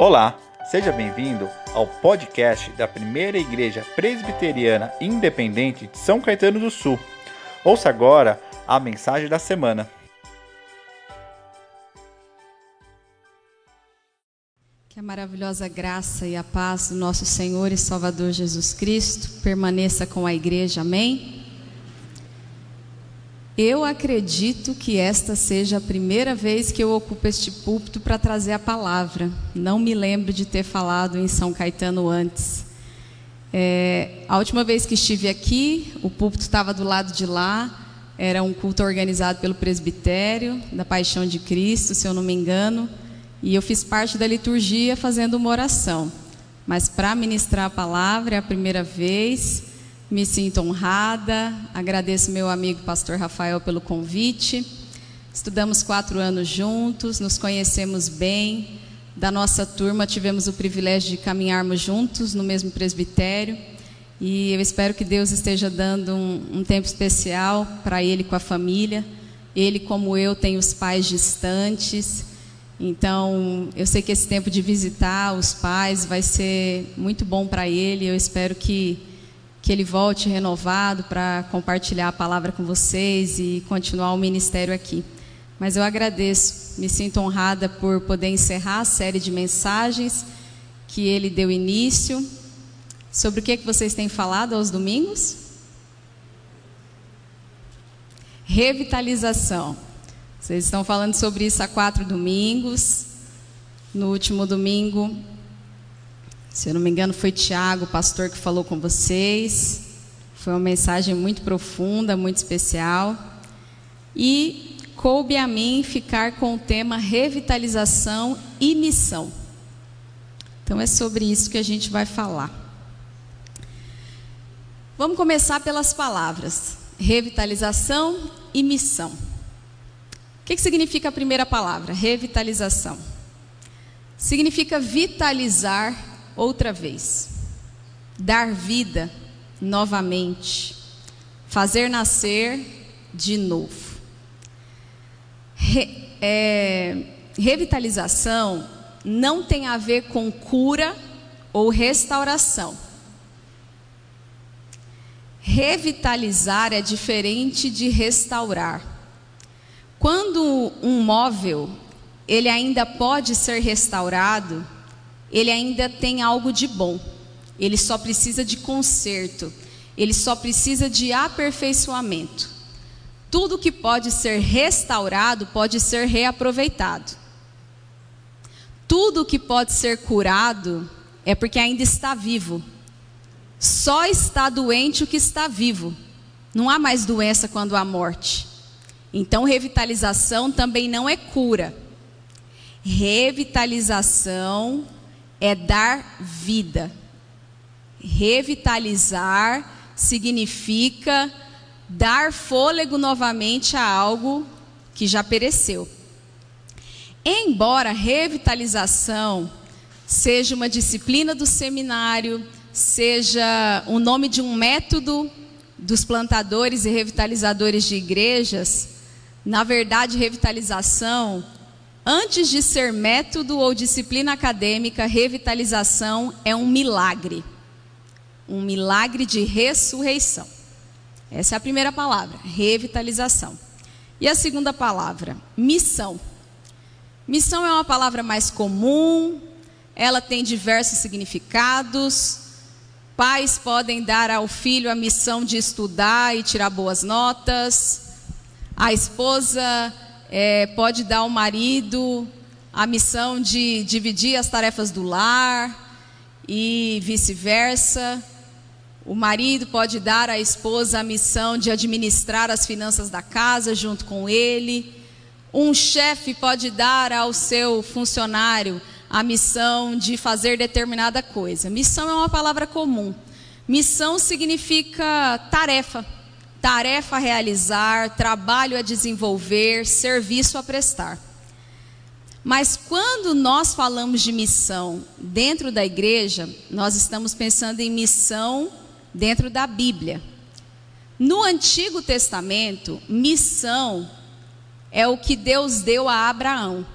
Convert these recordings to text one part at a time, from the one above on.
Olá, seja bem-vindo ao podcast da Primeira Igreja Presbiteriana Independente de São Caetano do Sul. Ouça agora a mensagem da semana. Que a maravilhosa graça e a paz do nosso Senhor e Salvador Jesus Cristo permaneça com a igreja. Amém? Eu acredito que esta seja a primeira vez que eu ocupo este púlpito para trazer a palavra. Não me lembro de ter falado em São Caetano antes. É, a última vez que estive aqui, o púlpito estava do lado de lá. Era um culto organizado pelo presbitério da Paixão de Cristo, se eu não me engano. E eu fiz parte da liturgia fazendo uma oração. Mas para ministrar a palavra é a primeira vez. Me sinto honrada, agradeço meu amigo pastor Rafael pelo convite. Estudamos quatro anos juntos, nos conhecemos bem. Da nossa turma, tivemos o privilégio de caminharmos juntos no mesmo presbitério. E eu espero que Deus esteja dando um, um tempo especial para ele com a família. Ele, como eu, tem os pais distantes. Então, eu sei que esse tempo de visitar os pais vai ser muito bom para ele. Eu espero que que ele volte renovado para compartilhar a palavra com vocês e continuar o ministério aqui. Mas eu agradeço, me sinto honrada por poder encerrar a série de mensagens que ele deu início. Sobre o que, que vocês têm falado aos domingos? Revitalização. Vocês estão falando sobre isso há quatro domingos. No último domingo, se eu não me engano, foi Tiago, pastor, que falou com vocês. Foi uma mensagem muito profunda, muito especial. E coube a mim ficar com o tema revitalização e missão. Então é sobre isso que a gente vai falar. Vamos começar pelas palavras: revitalização e missão. O que, que significa a primeira palavra? Revitalização. Significa vitalizar outra vez, dar vida novamente, fazer nascer de novo. Re, é, revitalização não tem a ver com cura ou restauração. Revitalizar é diferente de restaurar. Quando um móvel ele ainda pode ser restaurado, ele ainda tem algo de bom. Ele só precisa de conserto. Ele só precisa de aperfeiçoamento. Tudo que pode ser restaurado pode ser reaproveitado. Tudo que pode ser curado é porque ainda está vivo. Só está doente o que está vivo. Não há mais doença quando há morte. Então, revitalização também não é cura. Revitalização é dar vida. Revitalizar significa dar fôlego novamente a algo que já pereceu. Embora revitalização seja uma disciplina do seminário, seja o nome de um método dos plantadores e revitalizadores de igrejas, na verdade, revitalização Antes de ser método ou disciplina acadêmica, revitalização é um milagre. Um milagre de ressurreição. Essa é a primeira palavra, revitalização. E a segunda palavra, missão. Missão é uma palavra mais comum, ela tem diversos significados. Pais podem dar ao filho a missão de estudar e tirar boas notas. A esposa é, pode dar ao marido a missão de dividir as tarefas do lar e vice-versa. O marido pode dar à esposa a missão de administrar as finanças da casa junto com ele. Um chefe pode dar ao seu funcionário a missão de fazer determinada coisa. Missão é uma palavra comum. Missão significa tarefa tarefa a realizar, trabalho a desenvolver, serviço a prestar. Mas quando nós falamos de missão dentro da igreja, nós estamos pensando em missão dentro da Bíblia. No Antigo Testamento, missão é o que Deus deu a Abraão.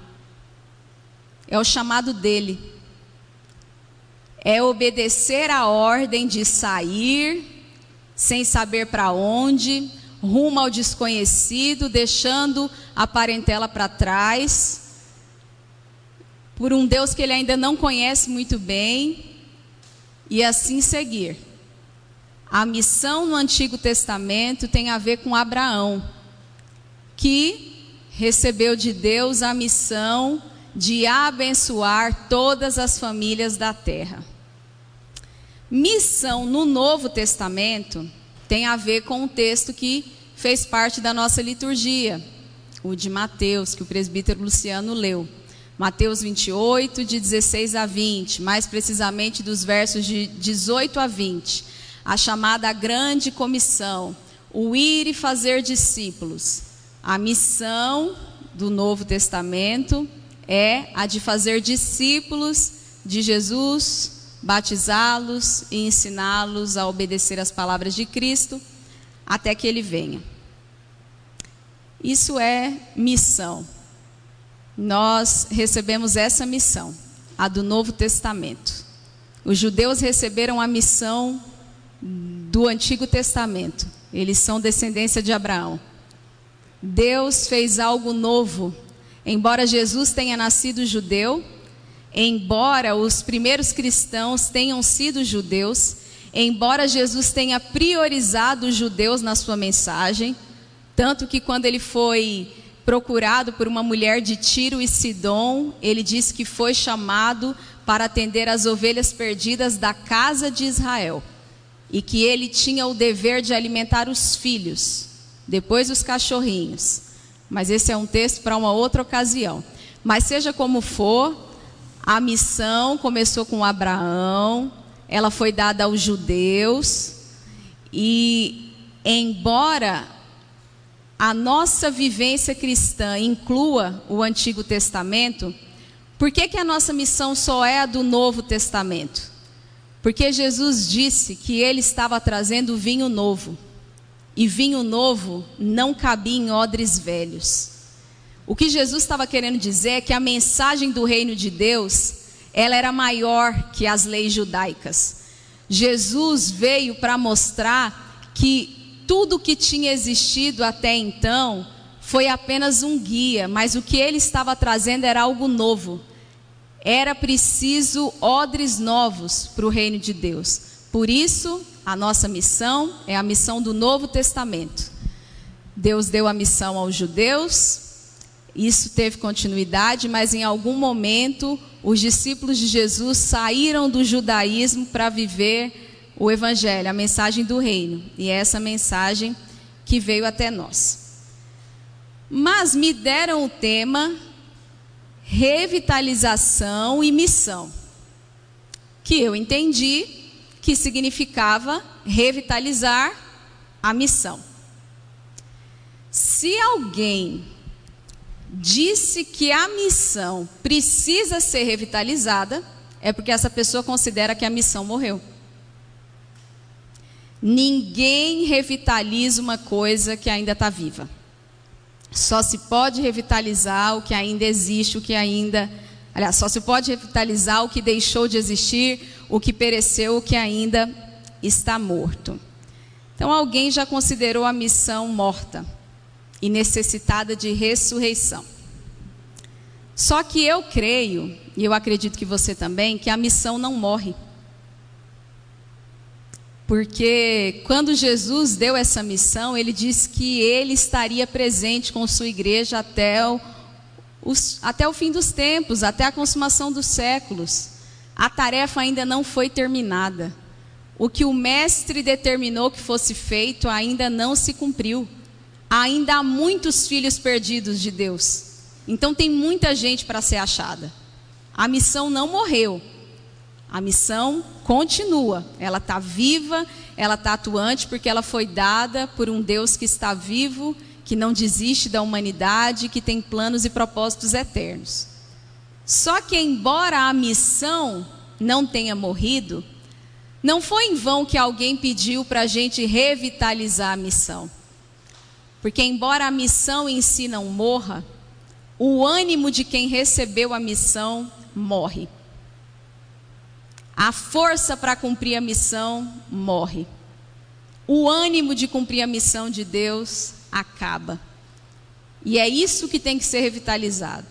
É o chamado dele. é obedecer a ordem de sair sem saber para onde, rumo ao desconhecido, deixando a parentela para trás, por um Deus que ele ainda não conhece muito bem, e assim seguir. A missão no Antigo Testamento tem a ver com Abraão, que recebeu de Deus a missão de abençoar todas as famílias da terra. Missão no Novo Testamento tem a ver com o texto que fez parte da nossa liturgia, o de Mateus, que o presbítero Luciano leu. Mateus 28, de 16 a 20, mais precisamente dos versos de 18 a 20. A chamada grande comissão, o ir e fazer discípulos. A missão do Novo Testamento é a de fazer discípulos de Jesus, batizá-los e ensiná-los a obedecer as palavras de Cristo até que ele venha. Isso é missão. Nós recebemos essa missão, a do Novo Testamento. Os judeus receberam a missão do Antigo Testamento. Eles são descendência de Abraão. Deus fez algo novo. Embora Jesus tenha nascido judeu, embora os primeiros cristãos tenham sido judeus, embora Jesus tenha priorizado os judeus na sua mensagem, tanto que quando ele foi procurado por uma mulher de Tiro e Sidom, ele disse que foi chamado para atender as ovelhas perdidas da casa de Israel e que ele tinha o dever de alimentar os filhos, depois os cachorrinhos. Mas esse é um texto para uma outra ocasião. Mas seja como for, a missão começou com Abraão, ela foi dada aos judeus, e embora a nossa vivência cristã inclua o Antigo Testamento, por que, que a nossa missão só é a do Novo Testamento? Porque Jesus disse que ele estava trazendo vinho novo, e vinho novo não cabia em odres velhos. O que Jesus estava querendo dizer é que a mensagem do reino de Deus, ela era maior que as leis judaicas. Jesus veio para mostrar que tudo que tinha existido até então foi apenas um guia, mas o que ele estava trazendo era algo novo. Era preciso odres novos para o reino de Deus. Por isso, a nossa missão é a missão do Novo Testamento. Deus deu a missão aos judeus, isso teve continuidade, mas em algum momento os discípulos de Jesus saíram do judaísmo para viver o evangelho, a mensagem do reino. E é essa mensagem que veio até nós. Mas me deram o tema revitalização e missão, que eu entendi que significava revitalizar a missão. Se alguém disse que a missão precisa ser revitalizada, é porque essa pessoa considera que a missão morreu. Ninguém revitaliza uma coisa que ainda está viva. Só se pode revitalizar o que ainda existe, o que ainda. Aliás, só se pode revitalizar o que deixou de existir, o que pereceu, o que ainda está morto. Então, alguém já considerou a missão morta e necessitada de ressurreição. Só que eu creio, e eu acredito que você também, que a missão não morre. Porque quando Jesus deu essa missão, ele disse que ele estaria presente com sua igreja até o, os, até o fim dos tempos, até a consumação dos séculos. A tarefa ainda não foi terminada. O que o Mestre determinou que fosse feito ainda não se cumpriu ainda há muitos filhos perdidos de Deus. Então tem muita gente para ser achada. A missão não morreu. A missão continua. Ela está viva, ela está atuante, porque ela foi dada por um Deus que está vivo, que não desiste da humanidade, que tem planos e propósitos eternos. Só que, embora a missão não tenha morrido, não foi em vão que alguém pediu para a gente revitalizar a missão. Porque, embora a missão em si não morra, o ânimo de quem recebeu a missão morre. A força para cumprir a missão morre. O ânimo de cumprir a missão de Deus acaba. E é isso que tem que ser revitalizado: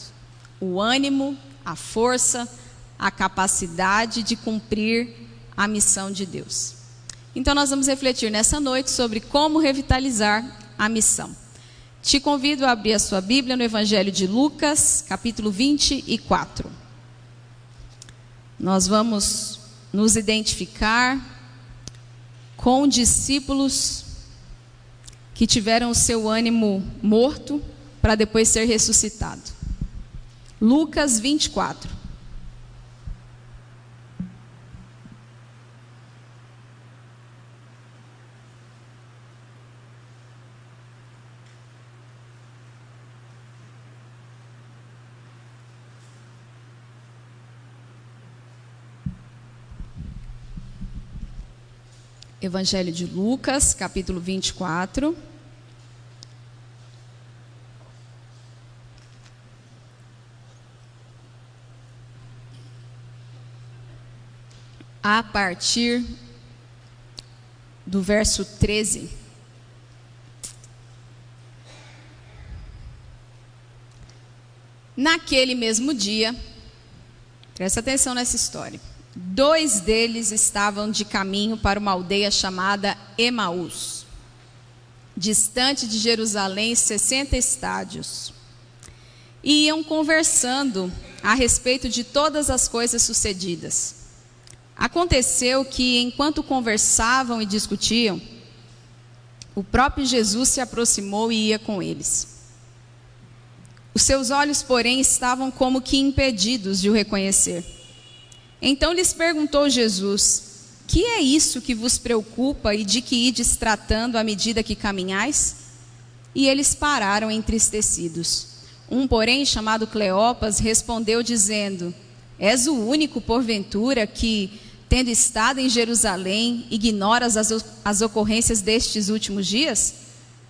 o ânimo, a força, a capacidade de cumprir a missão de Deus. Então, nós vamos refletir nessa noite sobre como revitalizar a missão. Te convido a abrir a sua Bíblia no Evangelho de Lucas, capítulo 24. Nós vamos nos identificar com discípulos que tiveram o seu ânimo morto para depois ser ressuscitado. Lucas 24. Evangelho de Lucas, capítulo 24. A partir do verso 13. Naquele mesmo dia, presta atenção nessa história. Dois deles estavam de caminho para uma aldeia chamada Emaús, distante de Jerusalém 60 estádios. E iam conversando a respeito de todas as coisas sucedidas. Aconteceu que, enquanto conversavam e discutiam, o próprio Jesus se aproximou e ia com eles. Os seus olhos, porém, estavam como que impedidos de o reconhecer. Então lhes perguntou Jesus: Que é isso que vos preocupa e de que ides tratando à medida que caminhais? E eles pararam entristecidos. Um, porém, chamado Cleopas, respondeu dizendo: És o único, porventura, que, tendo estado em Jerusalém, ignoras as, as ocorrências destes últimos dias?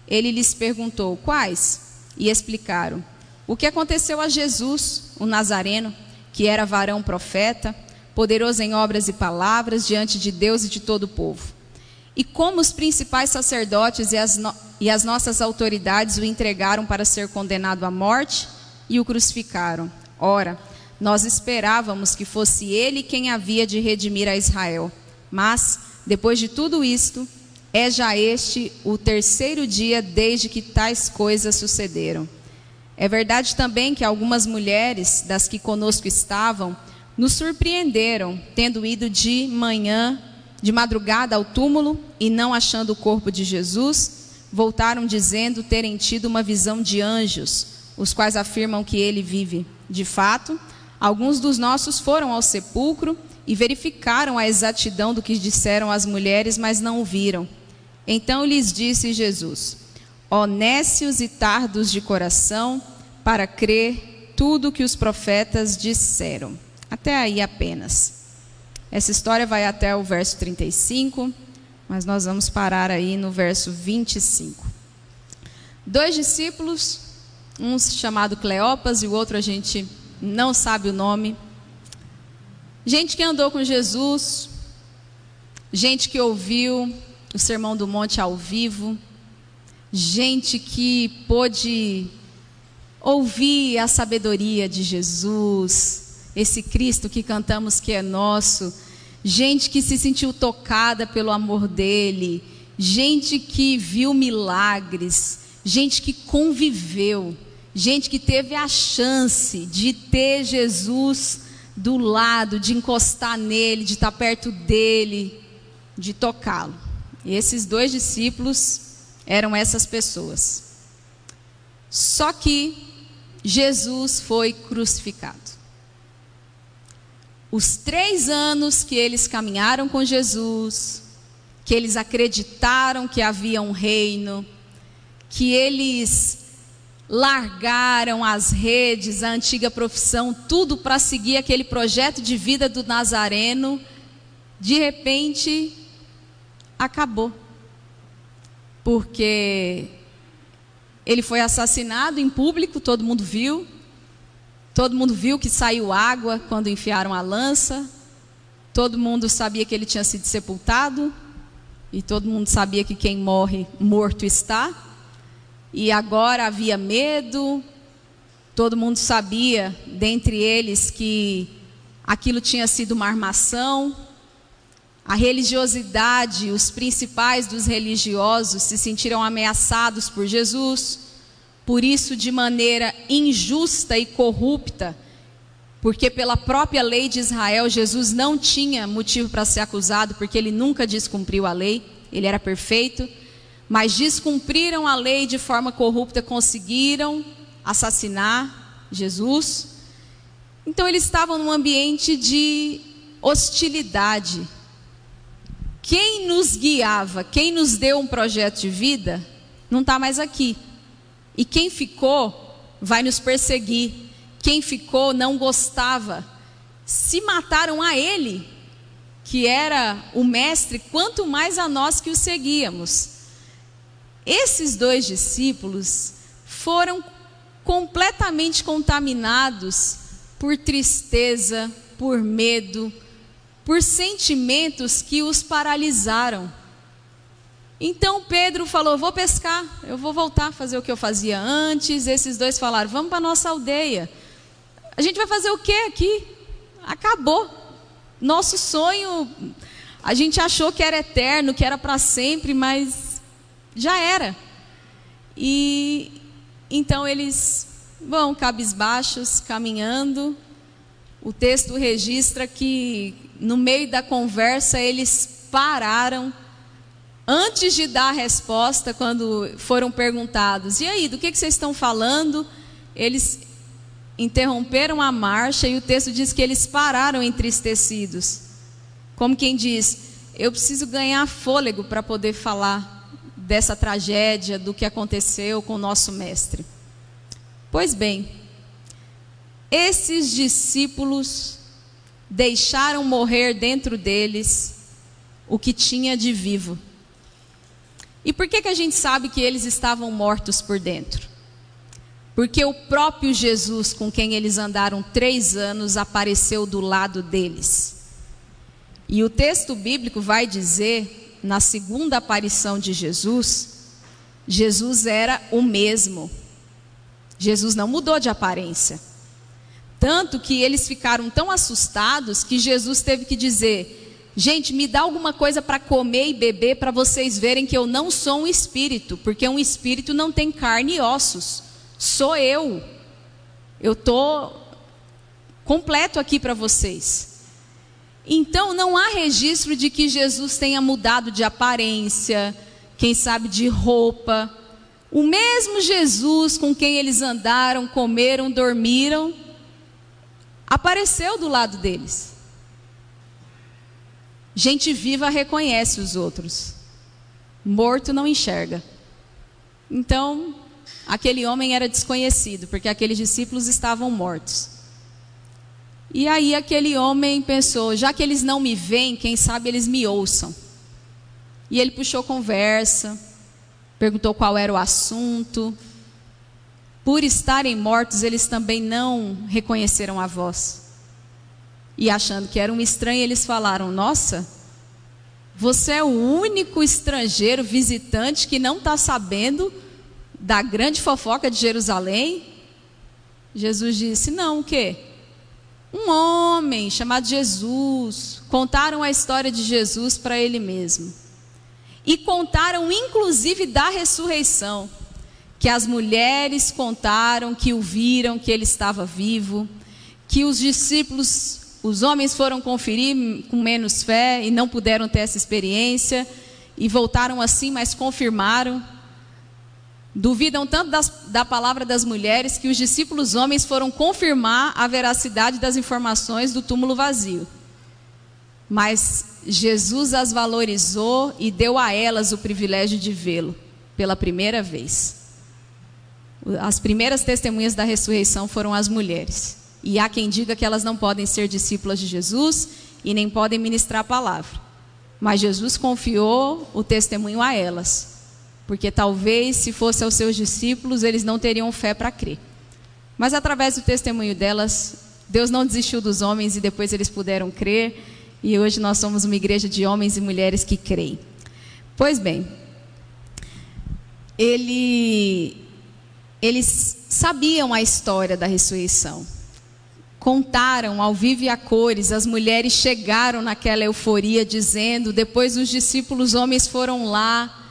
Ele lhes perguntou: Quais? E explicaram: O que aconteceu a Jesus, o Nazareno, que era varão profeta, poderoso em obras e palavras diante de Deus e de todo o povo. E como os principais sacerdotes e as, no... e as nossas autoridades o entregaram para ser condenado à morte e o crucificaram. Ora, nós esperávamos que fosse ele quem havia de redimir a Israel. Mas, depois de tudo isto, é já este o terceiro dia desde que tais coisas sucederam. É verdade também que algumas mulheres, das que conosco estavam, nos surpreenderam, tendo ido de manhã, de madrugada ao túmulo e não achando o corpo de Jesus, voltaram dizendo terem tido uma visão de anjos, os quais afirmam que ele vive. De fato, alguns dos nossos foram ao sepulcro e verificaram a exatidão do que disseram as mulheres, mas não o viram. Então lhes disse Jesus: Honécios e tardos de coração, para crer tudo o que os profetas disseram. Até aí apenas. Essa história vai até o verso 35, mas nós vamos parar aí no verso 25. Dois discípulos, um chamado Cleopas e o outro a gente não sabe o nome. Gente que andou com Jesus, gente que ouviu o Sermão do Monte ao vivo, gente que pôde ouvir a sabedoria de Jesus, esse Cristo que cantamos que é nosso, gente que se sentiu tocada pelo amor dele, gente que viu milagres, gente que conviveu, gente que teve a chance de ter Jesus do lado, de encostar nele, de estar perto dele, de tocá-lo. E esses dois discípulos eram essas pessoas. Só que Jesus foi crucificado. Os três anos que eles caminharam com Jesus, que eles acreditaram que havia um reino, que eles largaram as redes, a antiga profissão, tudo para seguir aquele projeto de vida do Nazareno, de repente acabou. Porque ele foi assassinado em público, todo mundo viu. Todo mundo viu que saiu água quando enfiaram a lança. Todo mundo sabia que ele tinha sido sepultado, e todo mundo sabia que quem morre, morto está. E agora havia medo, todo mundo sabia, dentre eles, que aquilo tinha sido uma armação. A religiosidade, os principais dos religiosos se sentiram ameaçados por Jesus, por isso, de maneira injusta e corrupta, porque pela própria lei de Israel, Jesus não tinha motivo para ser acusado, porque ele nunca descumpriu a lei, ele era perfeito, mas descumpriram a lei de forma corrupta, conseguiram assassinar Jesus. Então eles estavam num ambiente de hostilidade. Quem nos guiava, quem nos deu um projeto de vida, não está mais aqui. E quem ficou vai nos perseguir. Quem ficou não gostava. Se mataram a ele, que era o mestre, quanto mais a nós que o seguíamos. Esses dois discípulos foram completamente contaminados por tristeza, por medo, por sentimentos que os paralisaram. Então Pedro falou: Vou pescar, eu vou voltar a fazer o que eu fazia antes. Esses dois falaram: Vamos para a nossa aldeia. A gente vai fazer o que aqui? Acabou. Nosso sonho, a gente achou que era eterno, que era para sempre, mas já era. E então eles vão cabisbaixos, caminhando. O texto registra que no meio da conversa eles pararam antes de dar a resposta, quando foram perguntados: "E aí, do que, que vocês estão falando?" Eles interromperam a marcha e o texto diz que eles pararam entristecidos. Como quem diz: Eu preciso ganhar fôlego para poder falar dessa tragédia, do que aconteceu com o nosso mestre. Pois bem, esses discípulos deixaram morrer dentro deles o que tinha de vivo. E por que, que a gente sabe que eles estavam mortos por dentro? Porque o próprio Jesus, com quem eles andaram três anos, apareceu do lado deles. E o texto bíblico vai dizer, na segunda aparição de Jesus, Jesus era o mesmo. Jesus não mudou de aparência. Tanto que eles ficaram tão assustados que Jesus teve que dizer: Gente, me dá alguma coisa para comer e beber para vocês verem que eu não sou um espírito, porque um espírito não tem carne e ossos sou eu. Eu estou completo aqui para vocês. Então, não há registro de que Jesus tenha mudado de aparência, quem sabe de roupa. O mesmo Jesus com quem eles andaram, comeram, dormiram, apareceu do lado deles. Gente viva reconhece os outros, morto não enxerga. Então, aquele homem era desconhecido, porque aqueles discípulos estavam mortos. E aí aquele homem pensou: já que eles não me veem, quem sabe eles me ouçam. E ele puxou conversa, perguntou qual era o assunto. Por estarem mortos, eles também não reconheceram a voz. E achando que era um estranho, eles falaram: Nossa, você é o único estrangeiro visitante que não está sabendo da grande fofoca de Jerusalém? Jesus disse: Não, o quê? Um homem chamado Jesus. Contaram a história de Jesus para ele mesmo. E contaram, inclusive, da ressurreição. Que as mulheres contaram que o viram, que ele estava vivo. Que os discípulos, os homens foram conferir com menos fé e não puderam ter essa experiência. E voltaram assim, mas confirmaram Duvidam tanto das, da palavra das mulheres que os discípulos homens foram confirmar a veracidade das informações do túmulo vazio. Mas Jesus as valorizou e deu a elas o privilégio de vê-lo pela primeira vez. As primeiras testemunhas da ressurreição foram as mulheres. E há quem diga que elas não podem ser discípulas de Jesus e nem podem ministrar a palavra. Mas Jesus confiou o testemunho a elas porque talvez se fosse aos seus discípulos, eles não teriam fé para crer. Mas através do testemunho delas, Deus não desistiu dos homens e depois eles puderam crer. E hoje nós somos uma igreja de homens e mulheres que creem. Pois bem, ele, eles sabiam a história da ressurreição. Contaram ao vivo e a cores, as mulheres chegaram naquela euforia, dizendo: depois os discípulos homens foram lá,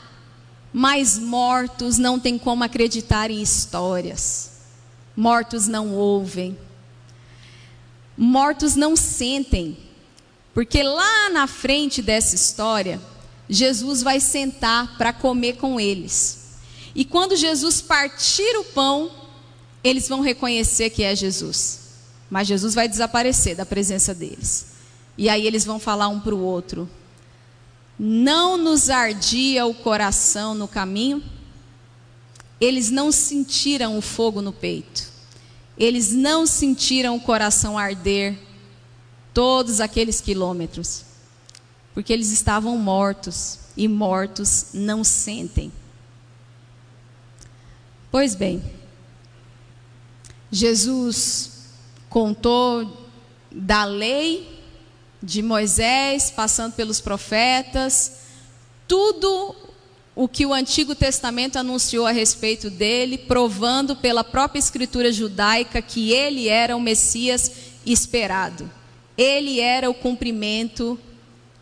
mas mortos não tem como acreditar em histórias. Mortos não ouvem. Mortos não sentem. Porque lá na frente dessa história, Jesus vai sentar para comer com eles. E quando Jesus partir o pão, eles vão reconhecer que é Jesus. Mas Jesus vai desaparecer da presença deles. E aí eles vão falar um para o outro: Não nos ardia o coração no caminho? Eles não sentiram o fogo no peito. Eles não sentiram o coração arder todos aqueles quilômetros. Porque eles estavam mortos e mortos não sentem. Pois bem, Jesus contou da lei de Moisés, passando pelos profetas, tudo o que o Antigo Testamento anunciou a respeito dele, provando pela própria escritura judaica que ele era o Messias esperado. Ele era o cumprimento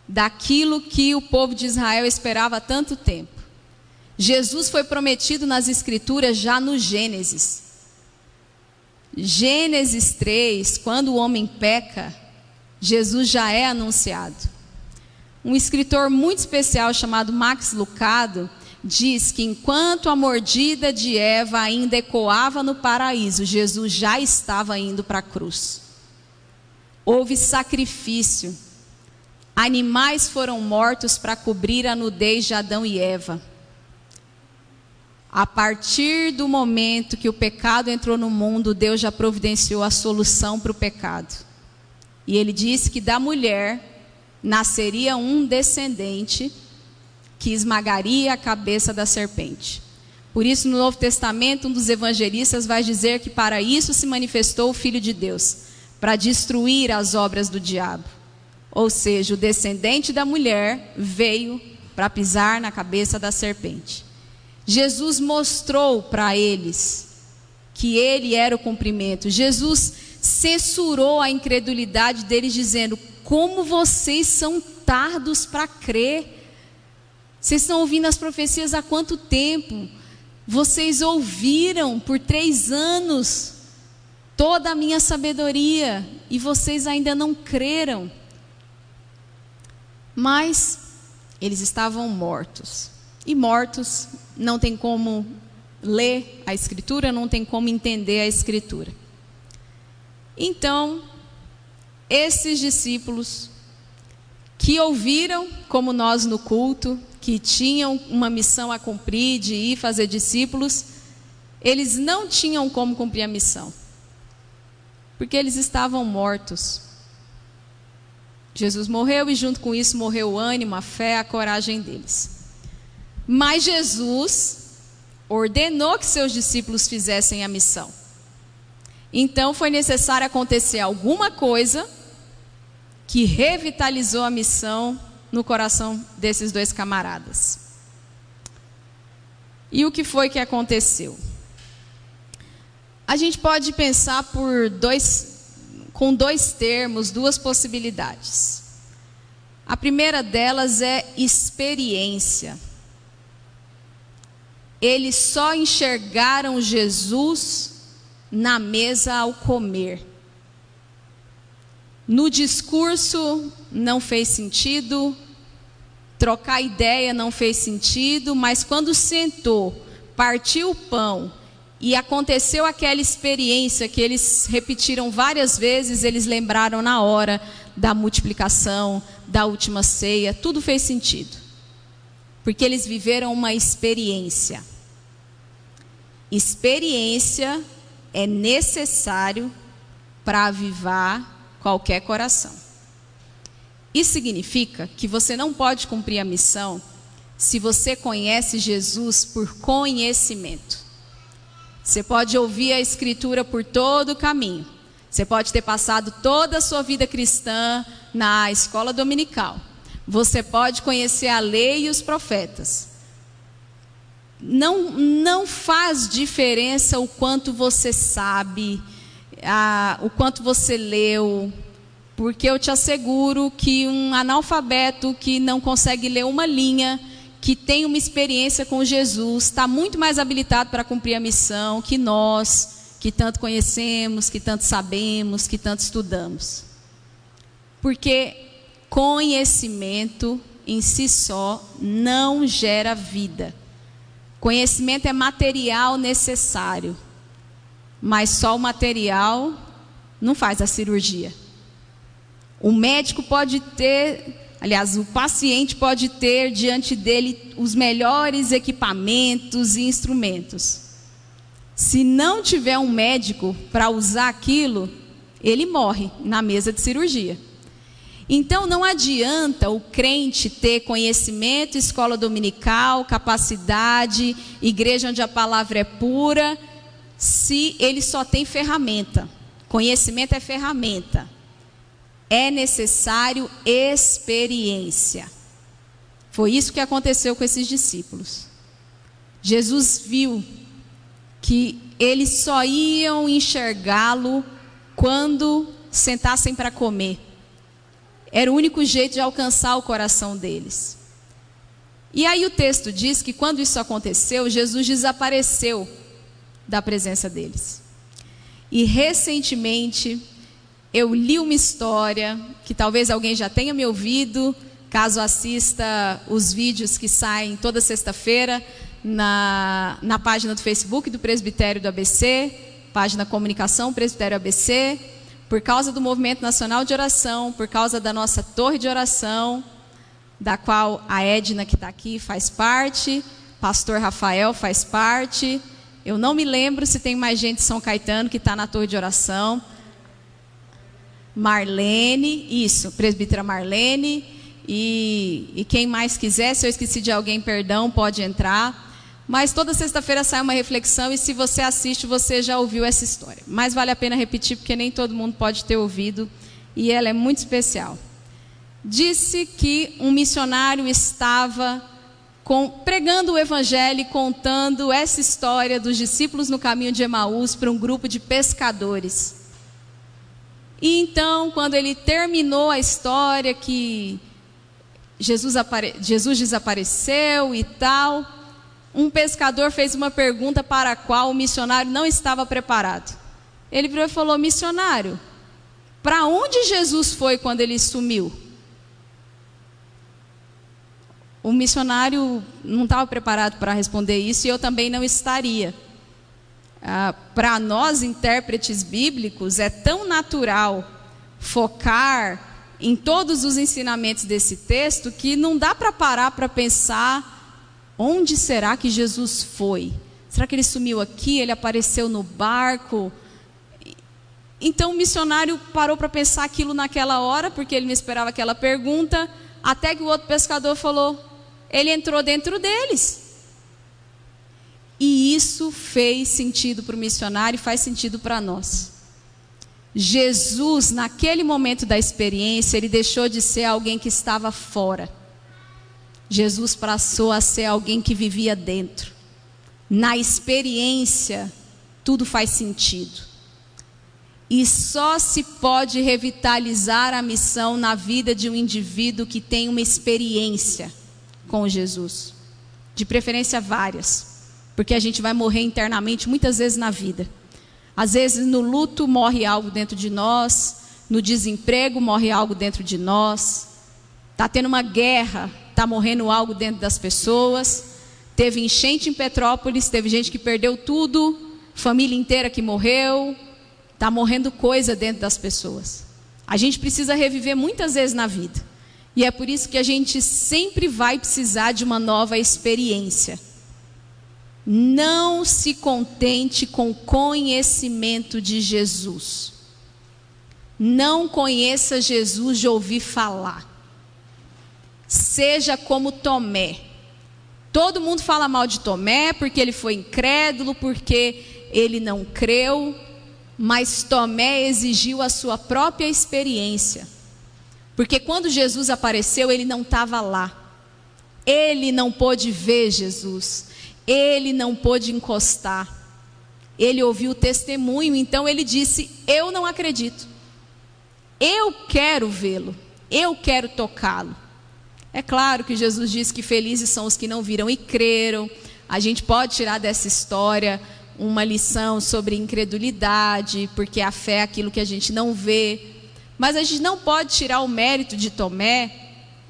daquilo que o povo de Israel esperava há tanto tempo. Jesus foi prometido nas Escrituras já no Gênesis. Gênesis 3, quando o homem peca, Jesus já é anunciado. Um escritor muito especial chamado Max Lucado diz que enquanto a mordida de Eva ainda ecoava no paraíso, Jesus já estava indo para a cruz. Houve sacrifício. Animais foram mortos para cobrir a nudez de Adão e Eva. A partir do momento que o pecado entrou no mundo, Deus já providenciou a solução para o pecado. E ele disse que da mulher nasceria um descendente que esmagaria a cabeça da serpente. Por isso, no Novo Testamento, um dos evangelistas vai dizer que para isso se manifestou o Filho de Deus, para destruir as obras do diabo. Ou seja, o descendente da mulher veio para pisar na cabeça da serpente. Jesus mostrou para eles que ele era o cumprimento. Jesus censurou a incredulidade deles, dizendo: Como vocês são tardos para crer. Vocês estão ouvindo as profecias há quanto tempo? Vocês ouviram por três anos toda a minha sabedoria e vocês ainda não creram. Mas eles estavam mortos. E mortos não tem como ler a Escritura, não tem como entender a Escritura. Então, esses discípulos que ouviram, como nós no culto, que tinham uma missão a cumprir de ir fazer discípulos, eles não tinham como cumprir a missão, porque eles estavam mortos. Jesus morreu e, junto com isso, morreu o ânimo, a fé, a coragem deles. Mas Jesus ordenou que seus discípulos fizessem a missão. Então foi necessário acontecer alguma coisa que revitalizou a missão no coração desses dois camaradas. E o que foi que aconteceu? A gente pode pensar por dois, com dois termos, duas possibilidades. A primeira delas é experiência eles só enxergaram Jesus na mesa ao comer. No discurso não fez sentido, trocar ideia não fez sentido, mas quando sentou, partiu o pão e aconteceu aquela experiência que eles repetiram várias vezes, eles lembraram na hora da multiplicação, da última ceia, tudo fez sentido. Porque eles viveram uma experiência. Experiência é necessário para avivar qualquer coração. Isso significa que você não pode cumprir a missão se você conhece Jesus por conhecimento. Você pode ouvir a Escritura por todo o caminho. Você pode ter passado toda a sua vida cristã na escola dominical. Você pode conhecer a lei e os profetas. Não, não faz diferença o quanto você sabe, a, o quanto você leu, porque eu te asseguro que um analfabeto que não consegue ler uma linha, que tem uma experiência com Jesus, está muito mais habilitado para cumprir a missão que nós, que tanto conhecemos, que tanto sabemos, que tanto estudamos. Porque conhecimento em si só não gera vida. Conhecimento é material necessário, mas só o material não faz a cirurgia. O médico pode ter, aliás, o paciente pode ter diante dele os melhores equipamentos e instrumentos. Se não tiver um médico para usar aquilo, ele morre na mesa de cirurgia. Então não adianta o crente ter conhecimento, escola dominical, capacidade, igreja onde a palavra é pura, se ele só tem ferramenta. Conhecimento é ferramenta. É necessário experiência. Foi isso que aconteceu com esses discípulos. Jesus viu que eles só iam enxergá-lo quando sentassem para comer. Era o único jeito de alcançar o coração deles. E aí o texto diz que quando isso aconteceu, Jesus desapareceu da presença deles. E recentemente eu li uma história que talvez alguém já tenha me ouvido, caso assista os vídeos que saem toda sexta-feira na, na página do Facebook do Presbitério do ABC, página Comunicação Presbitério ABC, por causa do Movimento Nacional de Oração, por causa da nossa torre de oração, da qual a Edna, que está aqui, faz parte, pastor Rafael faz parte. Eu não me lembro se tem mais gente de São Caetano que está na torre de oração. Marlene, isso, presbítera Marlene. E, e quem mais quiser, se eu esqueci de alguém, perdão, pode entrar. Mas toda sexta-feira sai uma reflexão e se você assiste, você já ouviu essa história. Mas vale a pena repetir porque nem todo mundo pode ter ouvido e ela é muito especial. Disse que um missionário estava com, pregando o evangelho e contando essa história dos discípulos no caminho de Emaús para um grupo de pescadores. E então, quando ele terminou a história que Jesus. Jesus desapareceu e tal, um pescador fez uma pergunta para a qual o missionário não estava preparado. Ele falou: Missionário, para onde Jesus foi quando ele sumiu? O missionário não estava preparado para responder isso e eu também não estaria. Ah, para nós, intérpretes bíblicos, é tão natural focar em todos os ensinamentos desse texto que não dá para parar para pensar Onde será que Jesus foi? Será que ele sumiu aqui? Ele apareceu no barco? Então o missionário parou para pensar aquilo naquela hora, porque ele não esperava aquela pergunta, até que o outro pescador falou: ele entrou dentro deles. E isso fez sentido para o missionário e faz sentido para nós. Jesus, naquele momento da experiência, ele deixou de ser alguém que estava fora Jesus passou a ser alguém que vivia dentro. Na experiência, tudo faz sentido. E só se pode revitalizar a missão na vida de um indivíduo que tem uma experiência com Jesus. De preferência, várias. Porque a gente vai morrer internamente muitas vezes na vida. Às vezes, no luto, morre algo dentro de nós. No desemprego, morre algo dentro de nós. Está tendo uma guerra está morrendo algo dentro das pessoas. Teve enchente em Petrópolis, teve gente que perdeu tudo, família inteira que morreu. Está morrendo coisa dentro das pessoas. A gente precisa reviver muitas vezes na vida. E é por isso que a gente sempre vai precisar de uma nova experiência. Não se contente com o conhecimento de Jesus. Não conheça Jesus de ouvir falar. Seja como Tomé. Todo mundo fala mal de Tomé porque ele foi incrédulo, porque ele não creu. mas Tomé exigiu a sua própria experiência. Porque quando Jesus apareceu, ele não estava lá. Ele não pôde ver Jesus. Ele não pôde encostar. Ele ouviu o testemunho, então ele disse: Eu não acredito. Eu quero vê-lo. Eu quero tocá-lo. É claro que Jesus disse que felizes são os que não viram e creram. A gente pode tirar dessa história uma lição sobre incredulidade, porque a fé é aquilo que a gente não vê. Mas a gente não pode tirar o mérito de Tomé,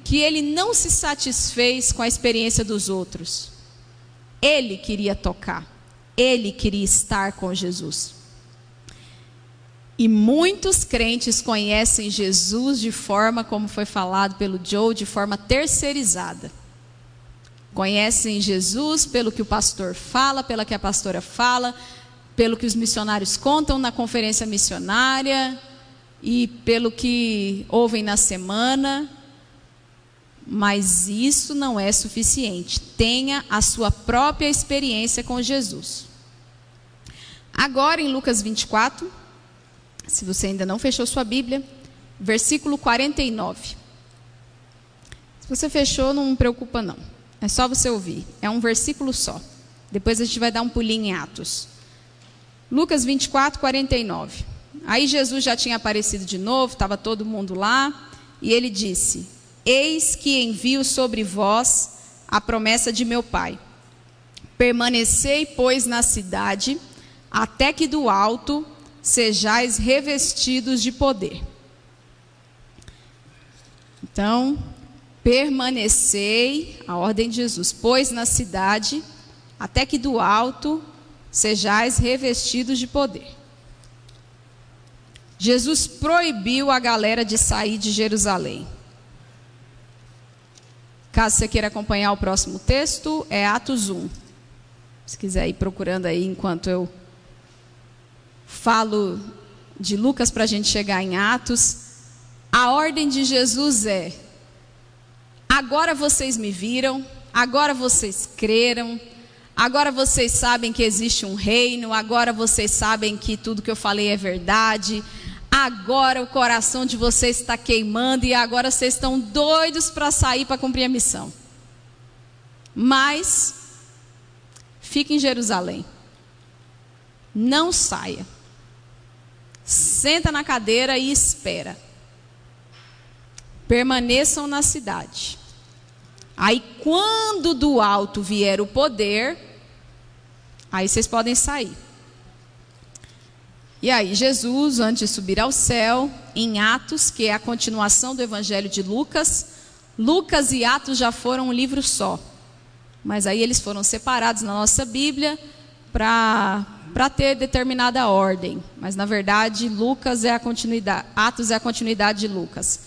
que ele não se satisfez com a experiência dos outros. Ele queria tocar, ele queria estar com Jesus. E muitos crentes conhecem Jesus de forma, como foi falado pelo Joe, de forma terceirizada. Conhecem Jesus pelo que o pastor fala, pela que a pastora fala, pelo que os missionários contam na conferência missionária e pelo que ouvem na semana. Mas isso não é suficiente. Tenha a sua própria experiência com Jesus. Agora, em Lucas 24, se você ainda não fechou sua Bíblia, versículo 49. Se você fechou, não preocupa não. É só você ouvir. É um versículo só. Depois a gente vai dar um pulinho em Atos. Lucas 24, 49. Aí Jesus já tinha aparecido de novo, estava todo mundo lá, e ele disse: Eis que envio sobre vós a promessa de meu Pai. Permanecei, pois, na cidade, até que do alto sejais revestidos de poder. Então, permanecei, a ordem de Jesus, pois na cidade, até que do alto sejais revestidos de poder. Jesus proibiu a galera de sair de Jerusalém. Caso você queira acompanhar o próximo texto, é Atos 1. Se quiser ir procurando aí enquanto eu falo de Lucas para a gente chegar em Atos, a ordem de Jesus é: agora vocês me viram, agora vocês creram, agora vocês sabem que existe um reino, agora vocês sabem que tudo que eu falei é verdade, agora o coração de vocês está queimando e agora vocês estão doidos para sair para cumprir a missão. Mas, fique em Jerusalém. Não saia senta na cadeira e espera. Permaneçam na cidade. Aí, quando do alto vier o poder, aí vocês podem sair. E aí, Jesus, antes de subir ao céu, em Atos, que é a continuação do Evangelho de Lucas, Lucas e Atos já foram um livro só. Mas aí eles foram separados na nossa Bíblia para para ter determinada ordem, mas na verdade Lucas é a continuidade, Atos é a continuidade de Lucas.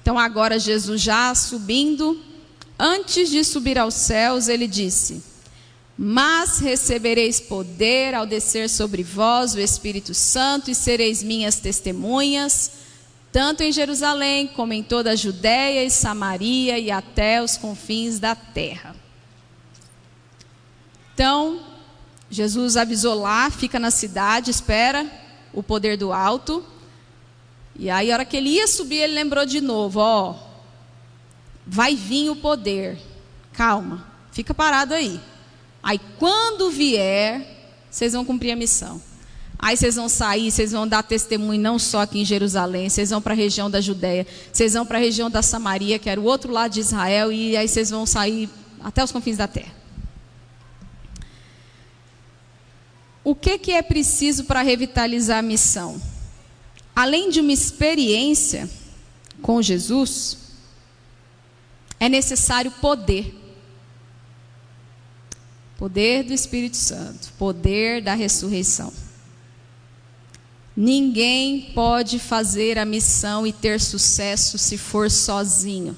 Então agora Jesus já subindo, antes de subir aos céus, ele disse: Mas recebereis poder ao descer sobre vós o Espírito Santo e sereis minhas testemunhas, tanto em Jerusalém como em toda a Judéia e Samaria e até os confins da terra. Então, Jesus avisou lá, fica na cidade, espera o poder do alto. E aí, a hora que ele ia subir, ele lembrou de novo: ó, vai vir o poder. Calma, fica parado aí. Aí, quando vier, vocês vão cumprir a missão. Aí vocês vão sair, vocês vão dar testemunho não só aqui em Jerusalém, vocês vão para a região da Judéia, vocês vão para a região da Samaria, que era o outro lado de Israel, e aí vocês vão sair até os confins da terra. O que, que é preciso para revitalizar a missão? Além de uma experiência com Jesus, é necessário poder. Poder do Espírito Santo, poder da ressurreição. Ninguém pode fazer a missão e ter sucesso se for sozinho,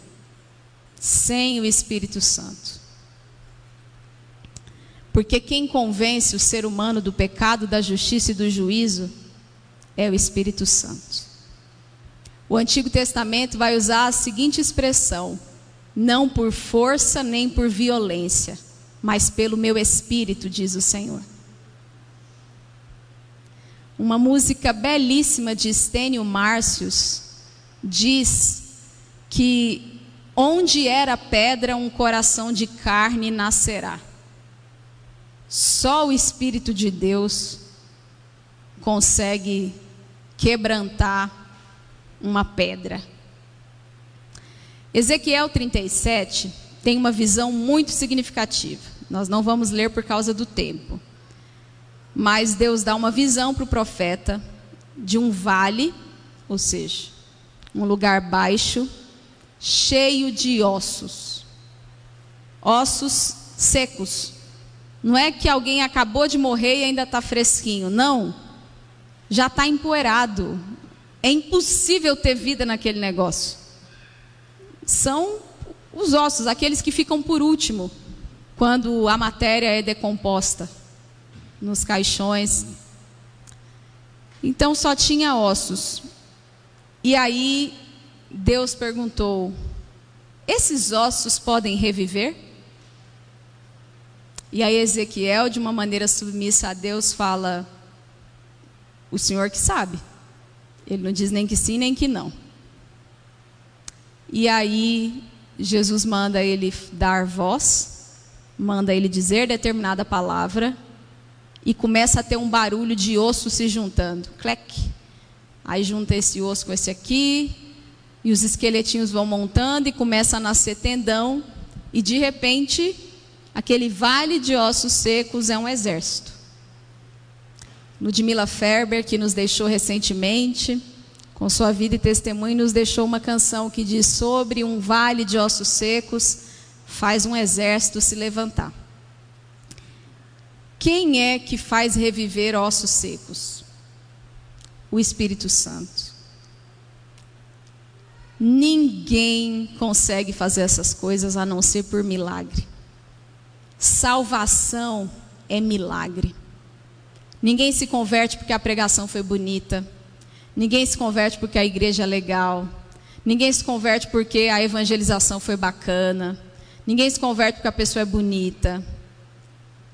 sem o Espírito Santo. Porque quem convence o ser humano do pecado, da justiça e do juízo é o Espírito Santo. O Antigo Testamento vai usar a seguinte expressão: não por força nem por violência, mas pelo meu espírito, diz o Senhor. uma música belíssima de Estênio Márcios, diz que onde era pedra, um coração de carne nascerá. Só o Espírito de Deus consegue quebrantar uma pedra. Ezequiel 37 tem uma visão muito significativa. Nós não vamos ler por causa do tempo. Mas Deus dá uma visão para o profeta de um vale, ou seja, um lugar baixo, cheio de ossos. Ossos secos. Não é que alguém acabou de morrer e ainda está fresquinho. Não. Já está empoeirado. É impossível ter vida naquele negócio. São os ossos, aqueles que ficam por último, quando a matéria é decomposta nos caixões. Então só tinha ossos. E aí Deus perguntou: esses ossos podem reviver? E aí Ezequiel, de uma maneira submissa a Deus, fala: o Senhor que sabe. Ele não diz nem que sim, nem que não. E aí Jesus manda ele dar voz, manda ele dizer determinada palavra, e começa a ter um barulho de osso se juntando. Clec. Aí junta esse osso com esse aqui, e os esqueletinhos vão montando e começa a nascer tendão, e de repente, aquele vale de ossos secos é um exército. Ludmila Ferber, que nos deixou recentemente, com sua vida e testemunho, nos deixou uma canção que diz: Sobre um vale de ossos secos, faz um exército se levantar. Quem é que faz reviver ossos secos? O Espírito Santo. Ninguém consegue fazer essas coisas a não ser por milagre. Salvação é milagre. Ninguém se converte porque a pregação foi bonita. Ninguém se converte porque a igreja é legal. Ninguém se converte porque a evangelização foi bacana. Ninguém se converte porque a pessoa é bonita.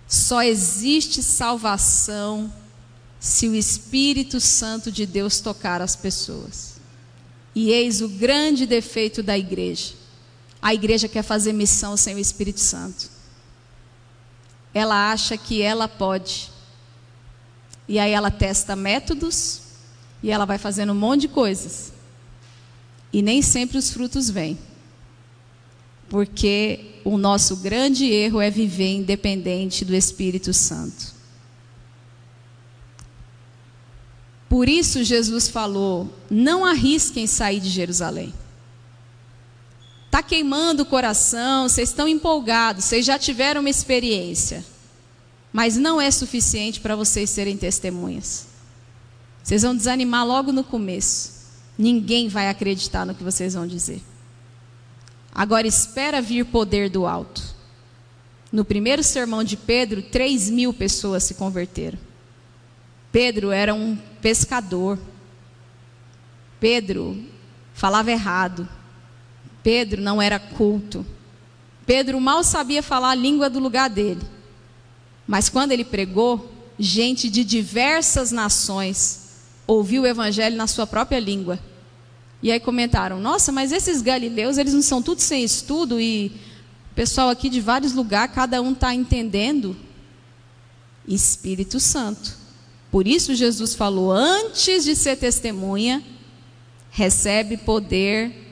Só existe salvação se o Espírito Santo de Deus tocar as pessoas. E eis o grande defeito da igreja. A igreja quer fazer missão sem o Espírito Santo. Ela acha que ela pode. E aí ela testa métodos e ela vai fazendo um monte de coisas. E nem sempre os frutos vêm. Porque o nosso grande erro é viver independente do Espírito Santo. Por isso Jesus falou: não arrisquem sair de Jerusalém. Está queimando o coração, vocês estão empolgados, vocês já tiveram uma experiência, mas não é suficiente para vocês serem testemunhas. Vocês vão desanimar logo no começo. Ninguém vai acreditar no que vocês vão dizer. Agora espera vir poder do alto. No primeiro sermão de Pedro, 3 mil pessoas se converteram. Pedro era um pescador. Pedro falava errado. Pedro não era culto. Pedro mal sabia falar a língua do lugar dele. Mas quando ele pregou, gente de diversas nações ouviu o evangelho na sua própria língua. E aí comentaram: "Nossa, mas esses galileus, eles não são tudo sem estudo e o pessoal aqui de vários lugares, cada um está entendendo Espírito Santo. Por isso Jesus falou: antes de ser testemunha, recebe poder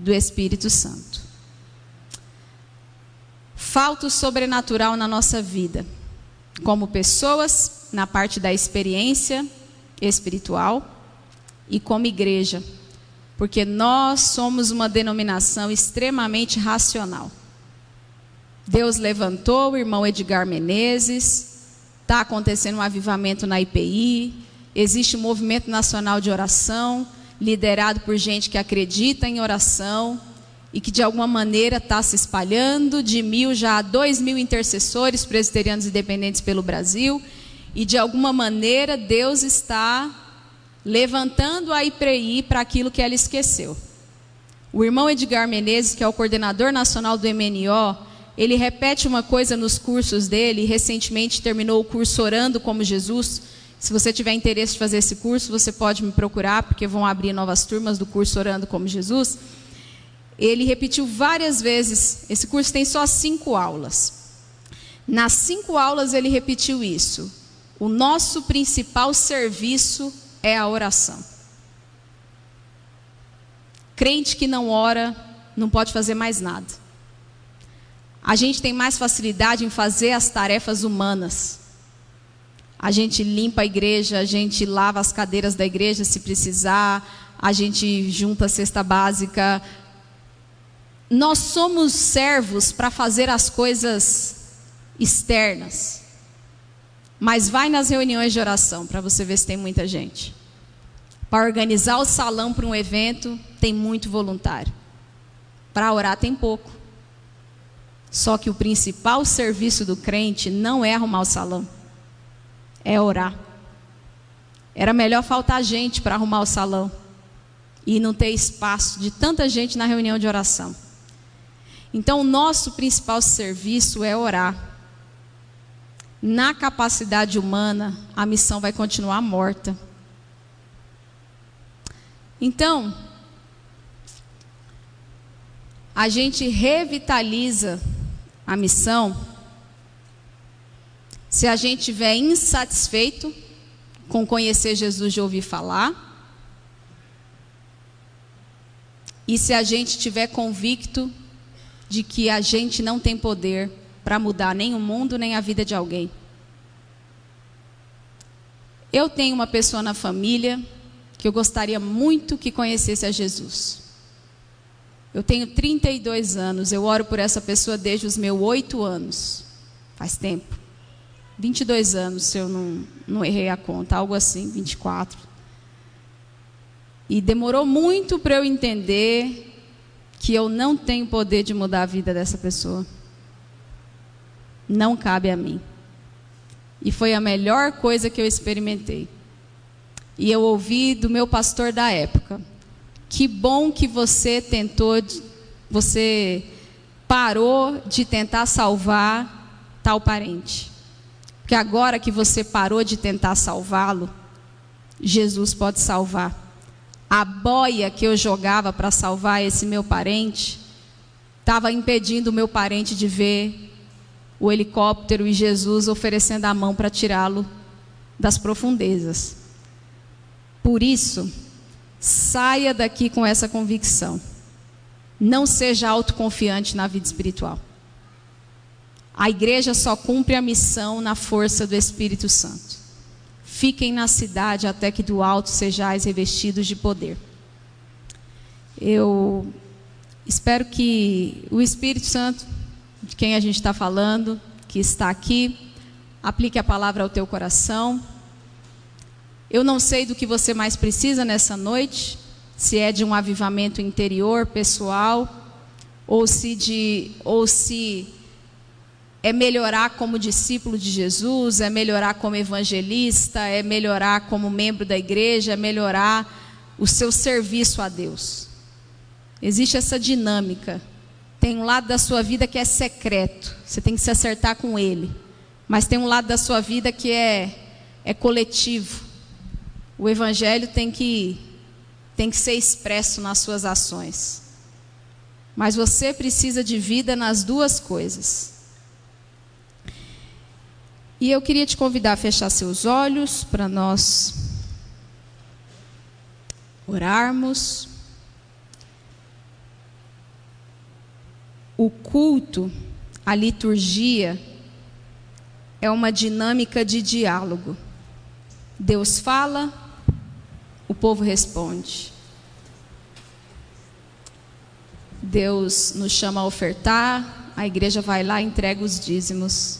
do Espírito Santo. Falta o sobrenatural na nossa vida, como pessoas, na parte da experiência espiritual e como igreja porque nós somos uma denominação extremamente racional. Deus levantou o irmão Edgar Menezes, está acontecendo um avivamento na IPI, existe um movimento nacional de oração, liderado por gente que acredita em oração e que de alguma maneira está se espalhando, de mil já a dois mil intercessores presbiterianos independentes pelo Brasil, e de alguma maneira Deus está levantando a IPI para aquilo que ela esqueceu. O irmão Edgar Menezes, que é o coordenador nacional do MNO, ele repete uma coisa nos cursos dele, recentemente terminou o curso Orando como Jesus, Se você tiver interesse de fazer esse curso, você pode me procurar, porque vão abrir novas turmas do curso Orando como Jesus. Ele repetiu várias vezes. Esse curso tem só cinco aulas. Nas cinco aulas ele repetiu isso. O nosso principal serviço é a oração. Crente que não ora não pode fazer mais nada. A gente tem mais facilidade em fazer as tarefas humanas. A gente limpa a igreja, a gente lava as cadeiras da igreja se precisar, a gente junta a cesta básica. Nós somos servos para fazer as coisas externas. Mas vai nas reuniões de oração para você ver se tem muita gente. Para organizar o salão para um evento, tem muito voluntário. Para orar, tem pouco. Só que o principal serviço do crente não é arrumar o salão é orar. Era melhor faltar gente para arrumar o salão e não ter espaço de tanta gente na reunião de oração. Então, o nosso principal serviço é orar. Na capacidade humana, a missão vai continuar morta. Então, a gente revitaliza a missão se a gente estiver insatisfeito com conhecer Jesus de ouvir falar, e se a gente estiver convicto de que a gente não tem poder para mudar nem o mundo nem a vida de alguém. Eu tenho uma pessoa na família que eu gostaria muito que conhecesse a Jesus. Eu tenho 32 anos, eu oro por essa pessoa desde os meus oito anos. Faz tempo. 22 anos, se eu não, não errei a conta, algo assim, 24. E demorou muito para eu entender que eu não tenho poder de mudar a vida dessa pessoa. Não cabe a mim. E foi a melhor coisa que eu experimentei. E eu ouvi do meu pastor da época: que bom que você tentou, você parou de tentar salvar tal parente. Porque agora que você parou de tentar salvá-lo, Jesus pode salvar. A boia que eu jogava para salvar esse meu parente estava impedindo o meu parente de ver o helicóptero e Jesus oferecendo a mão para tirá-lo das profundezas. Por isso, saia daqui com essa convicção. Não seja autoconfiante na vida espiritual. A igreja só cumpre a missão na força do Espírito Santo. Fiquem na cidade até que do alto sejais revestidos de poder. Eu espero que o Espírito Santo, de quem a gente está falando, que está aqui, aplique a palavra ao teu coração. Eu não sei do que você mais precisa nessa noite, se é de um avivamento interior, pessoal, ou se de ou se é melhorar como discípulo de Jesus, é melhorar como evangelista, é melhorar como membro da igreja, é melhorar o seu serviço a Deus. Existe essa dinâmica. Tem um lado da sua vida que é secreto, você tem que se acertar com ele. Mas tem um lado da sua vida que é, é coletivo. O evangelho tem que, tem que ser expresso nas suas ações. Mas você precisa de vida nas duas coisas. E eu queria te convidar a fechar seus olhos para nós orarmos. O culto, a liturgia, é uma dinâmica de diálogo. Deus fala, o povo responde. Deus nos chama a ofertar, a igreja vai lá e entrega os dízimos.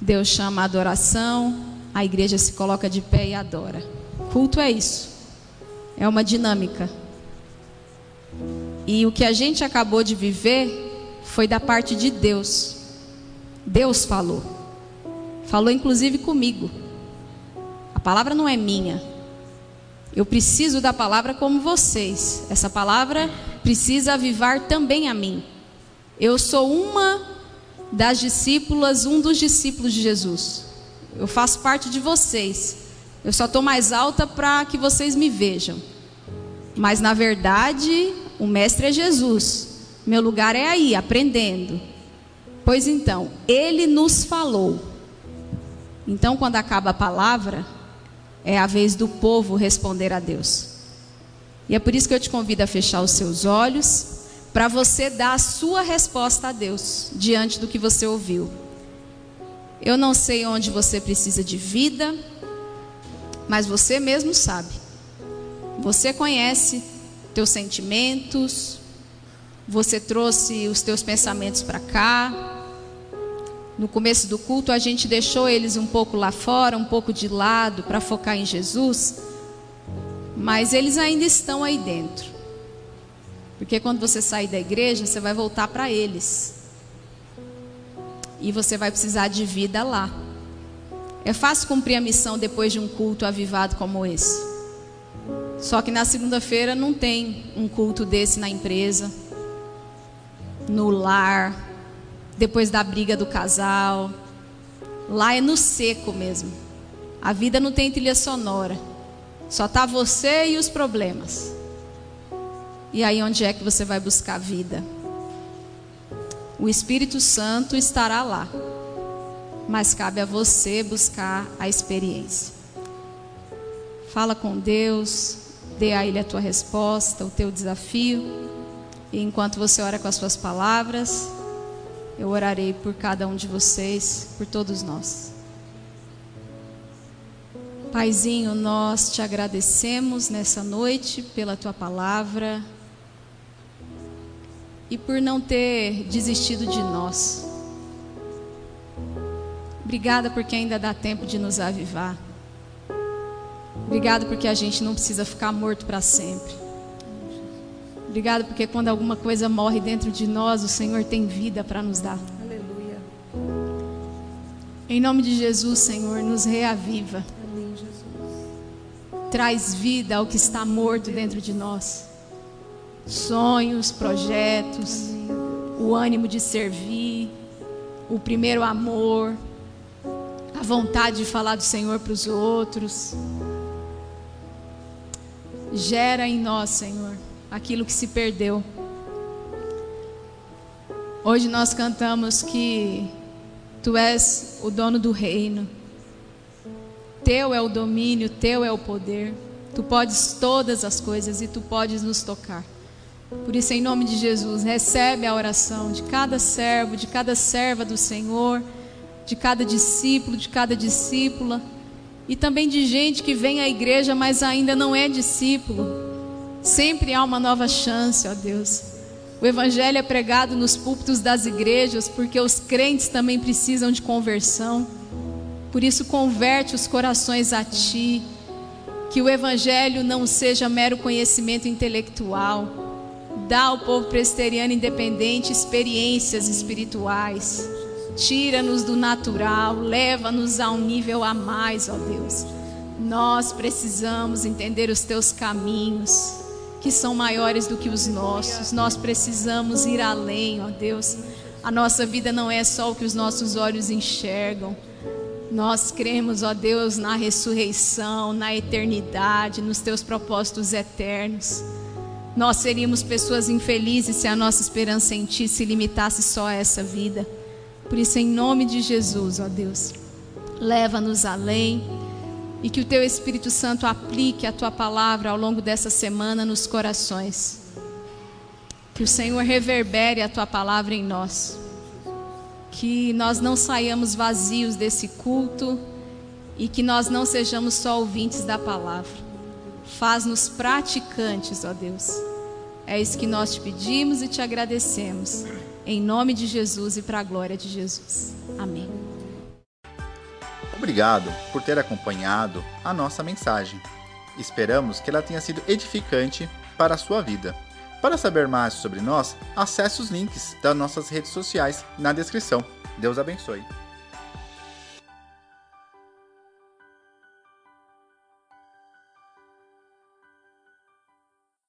Deus chama a adoração, a igreja se coloca de pé e adora. Culto é isso. É uma dinâmica. E o que a gente acabou de viver foi da parte de Deus. Deus falou. Falou inclusive comigo. A palavra não é minha. Eu preciso da palavra como vocês. Essa palavra precisa avivar também a mim. Eu sou uma das discípulas, um dos discípulos de Jesus. Eu faço parte de vocês, Eu só estou mais alta para que vocês me vejam. Mas na verdade, o mestre é Jesus. Meu lugar é aí, aprendendo. Pois então, ele nos falou. Então, quando acaba a palavra, é a vez do povo responder a Deus. E é por isso que eu te convido a fechar os seus olhos, para você dar a sua resposta a Deus diante do que você ouviu. Eu não sei onde você precisa de vida, mas você mesmo sabe. Você conhece teus sentimentos, você trouxe os teus pensamentos para cá. No começo do culto, a gente deixou eles um pouco lá fora, um pouco de lado, para focar em Jesus. Mas eles ainda estão aí dentro. Porque quando você sair da igreja, você vai voltar para eles. E você vai precisar de vida lá. É fácil cumprir a missão depois de um culto avivado como esse. Só que na segunda-feira não tem um culto desse na empresa, no lar, depois da briga do casal. Lá é no seco mesmo. A vida não tem trilha sonora. Só tá você e os problemas. E aí onde é que você vai buscar vida? O Espírito Santo estará lá. Mas cabe a você buscar a experiência. Fala com Deus, dê a Ele a tua resposta, o teu desafio. E enquanto você ora com as suas palavras, eu orarei por cada um de vocês, por todos nós. Paizinho, nós te agradecemos nessa noite pela tua palavra e por não ter desistido de nós. Obrigada porque ainda dá tempo de nos avivar. Obrigada porque a gente não precisa ficar morto para sempre. Obrigado porque quando alguma coisa morre dentro de nós, o Senhor tem vida para nos dar. Aleluia. Em nome de Jesus, Senhor, nos reaviva. Amém, Jesus. Traz vida ao que está morto dentro de nós. Sonhos, projetos, o ânimo de servir, o primeiro amor, a vontade de falar do Senhor para os outros. Gera em nós, Senhor, aquilo que se perdeu. Hoje nós cantamos que Tu és o dono do reino, Teu é o domínio, Teu é o poder, Tu podes todas as coisas e Tu podes nos tocar. Por isso, em nome de Jesus, recebe a oração de cada servo, de cada serva do Senhor, de cada discípulo, de cada discípula, e também de gente que vem à igreja, mas ainda não é discípulo Sempre há uma nova chance, ó Deus. O Evangelho é pregado nos púlpitos das igrejas porque os crentes também precisam de conversão. Por isso, converte os corações a Ti. Que o Evangelho não seja mero conhecimento intelectual. Dá ao povo presbiteriano independente experiências espirituais. Tira-nos do natural, leva-nos a um nível a mais, ó Deus. Nós precisamos entender os Teus caminhos que são maiores do que os nossos. Nós precisamos ir além, ó Deus. A nossa vida não é só o que os nossos olhos enxergam. Nós cremos, ó Deus, na ressurreição, na eternidade, nos teus propósitos eternos. Nós seríamos pessoas infelizes se a nossa esperança em Ti se limitasse só a essa vida. Por isso, em nome de Jesus, ó Deus, leva-nos além e que o teu Espírito Santo aplique a tua palavra ao longo dessa semana nos corações. Que o Senhor reverbere a tua palavra em nós. Que nós não saiamos vazios desse culto e que nós não sejamos só ouvintes da palavra. Faz-nos praticantes, ó Deus. É isso que nós te pedimos e te agradecemos. Em nome de Jesus e para a glória de Jesus. Amém. Obrigado por ter acompanhado a nossa mensagem. Esperamos que ela tenha sido edificante para a sua vida. Para saber mais sobre nós, acesse os links das nossas redes sociais na descrição. Deus abençoe.